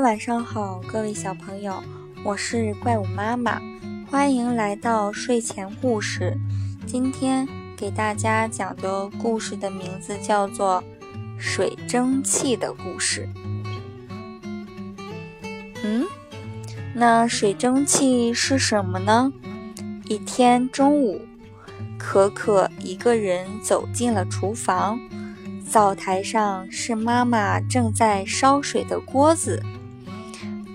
晚上好，各位小朋友，我是怪物妈妈，欢迎来到睡前故事。今天给大家讲的故事的名字叫做《水蒸气的故事》。嗯，那水蒸气是什么呢？一天中午，可可一个人走进了厨房。灶台上是妈妈正在烧水的锅子，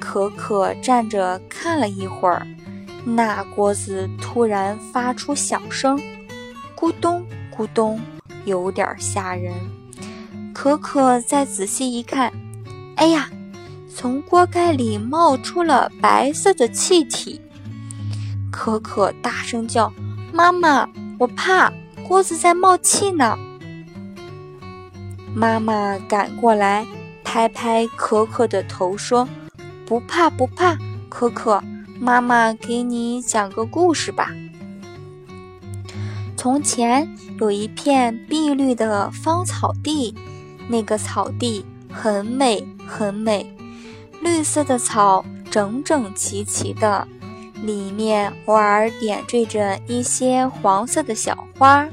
可可站着看了一会儿，那锅子突然发出响声，咕咚咕咚，有点吓人。可可再仔细一看，哎呀，从锅盖里冒出了白色的气体。可可大声叫：“妈妈，我怕锅子在冒气呢！”妈妈赶过来，拍拍可可的头，说：“不怕不怕，可可，妈妈给你讲个故事吧。从前有一片碧绿的芳草地，那个草地很美很美，绿色的草整整齐齐的，里面偶尔点缀着一些黄色的小花，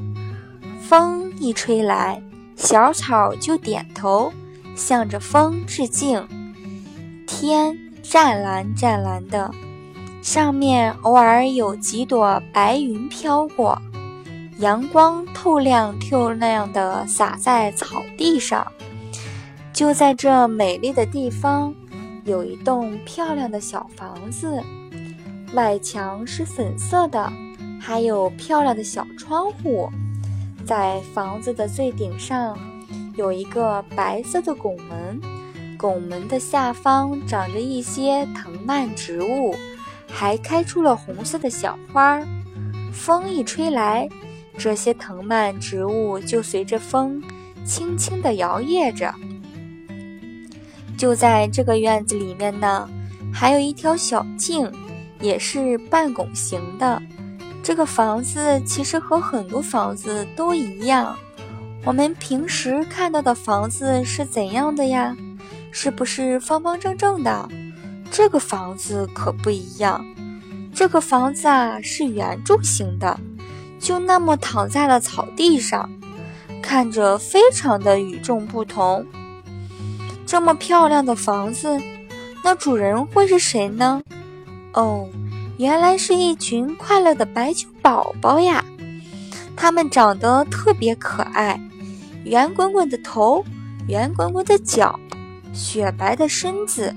风一吹来。”小草就点头，向着风致敬。天湛蓝湛蓝的，上面偶尔有几朵白云飘过，阳光透亮透亮的洒在草地上。就在这美丽的地方，有一栋漂亮的小房子，外墙是粉色的，还有漂亮的小窗户。在房子的最顶上，有一个白色的拱门，拱门的下方长着一些藤蔓植物，还开出了红色的小花。风一吹来，这些藤蔓植物就随着风轻轻地摇曳着。就在这个院子里面呢，还有一条小径，也是半拱形的。这个房子其实和很多房子都一样。我们平时看到的房子是怎样的呀？是不是方方正正的？这个房子可不一样。这个房子啊是圆柱形的，就那么躺在了草地上，看着非常的与众不同。这么漂亮的房子，那主人会是谁呢？哦。原来是一群快乐的白球宝宝呀！它们长得特别可爱，圆滚滚的头，圆滚滚的脚，雪白的身子，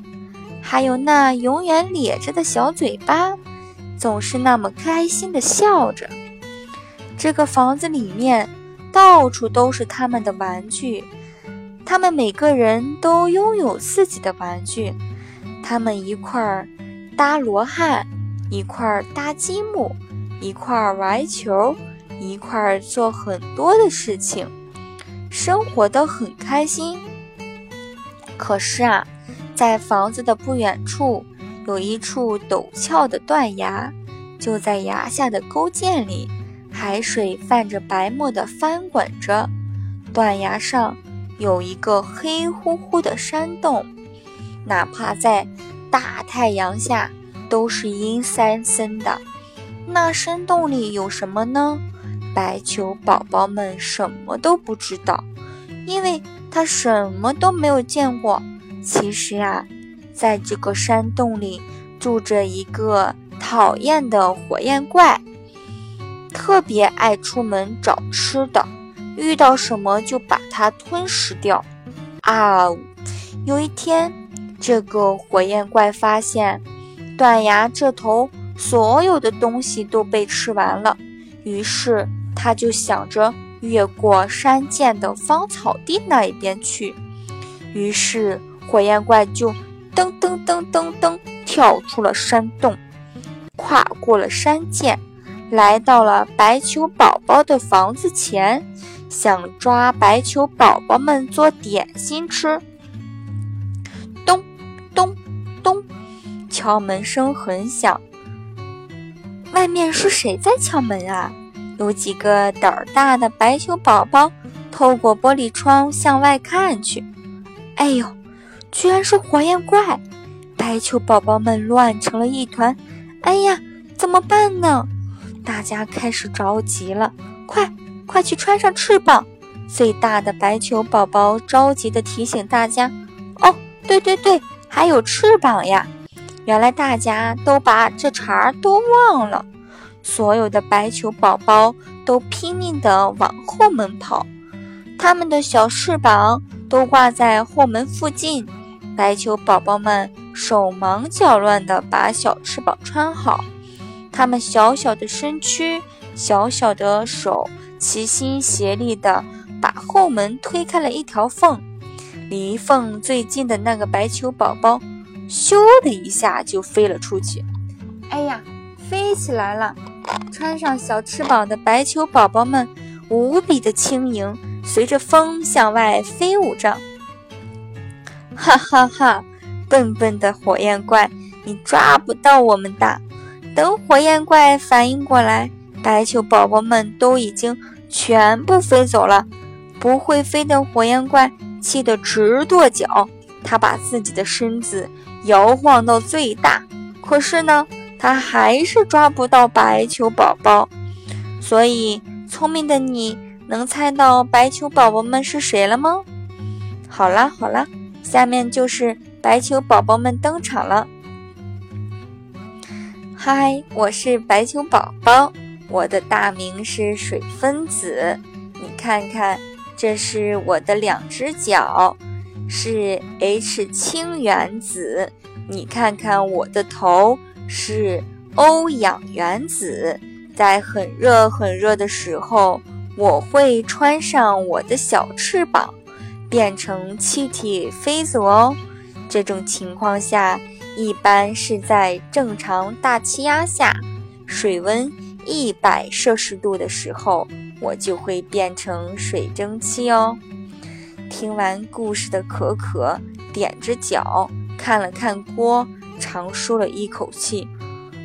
还有那永远咧着的小嘴巴，总是那么开心的笑着。这个房子里面到处都是他们的玩具，他们每个人都拥有自己的玩具，他们一块儿搭罗汉。一块儿搭积木，一块儿玩球，一块儿做很多的事情，生活的很开心。可是啊，在房子的不远处有一处陡峭的断崖，就在崖下的沟涧里，海水泛着白沫的翻滚着。断崖上有一个黑乎乎的山洞，哪怕在大太阳下。都是阴森森的，那山洞里有什么呢？白球宝宝们什么都不知道，因为他什么都没有见过。其实啊，在这个山洞里住着一个讨厌的火焰怪，特别爱出门找吃的，遇到什么就把它吞噬掉。啊，有一天，这个火焰怪发现。断崖这头所有的东西都被吃完了，于是他就想着越过山涧的芳草地那一边去。于是火焰怪就噔噔噔噔噔跳出了山洞，跨过了山涧，来到了白球宝宝的房子前，想抓白球宝宝们做点心吃。咚咚咚。敲门声很响，外面是谁在敲门啊？有几个胆儿大的白球宝宝透过玻璃窗向外看去。哎呦，居然是火焰怪！白球宝宝们乱成了一团。哎呀，怎么办呢？大家开始着急了。快，快去穿上翅膀！最大的白球宝宝着急地提醒大家：“哦，对对对，还有翅膀呀！”原来大家都把这茬都忘了。所有的白球宝宝都拼命地往后门跑，它们的小翅膀都挂在后门附近。白球宝宝们手忙脚乱地把小翅膀穿好，他们小小的身躯、小小的手齐心协力地把后门推开了一条缝。离缝最近的那个白球宝宝，咻的一下就飞了出去。哎呀，飞起来了！穿上小翅膀的白球宝宝们无比的轻盈，随着风向外飞舞着。哈哈哈！笨笨的火焰怪，你抓不到我们的！等火焰怪反应过来，白球宝宝们都已经全部飞走了。不会飞的火焰怪气得直跺脚，他把自己的身子摇晃到最大，可是呢，他还是抓不到白球宝宝。所以，聪明的你能猜到白球宝宝们是谁了吗？好啦，好啦。下面就是白球宝宝们登场了。嗨，我是白球宝宝，我的大名是水分子。你看看，这是我的两只脚，是 H 氢原子。你看看我的头，是 O 氧原子。在很热很热的时候，我会穿上我的小翅膀。变成气体飞走哦。这种情况下，一般是在正常大气压下，水温一百摄氏度的时候，我就会变成水蒸气哦。听完故事的可可踮着脚看了看锅，长舒了一口气。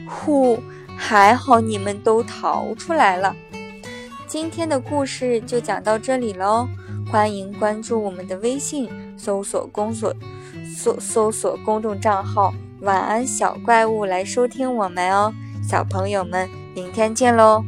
呼，还好你们都逃出来了。今天的故事就讲到这里喽。欢迎关注我们的微信，搜索“公所搜搜索公众账号“晚安小怪物”来收听我们哦，小朋友们，明天见喽！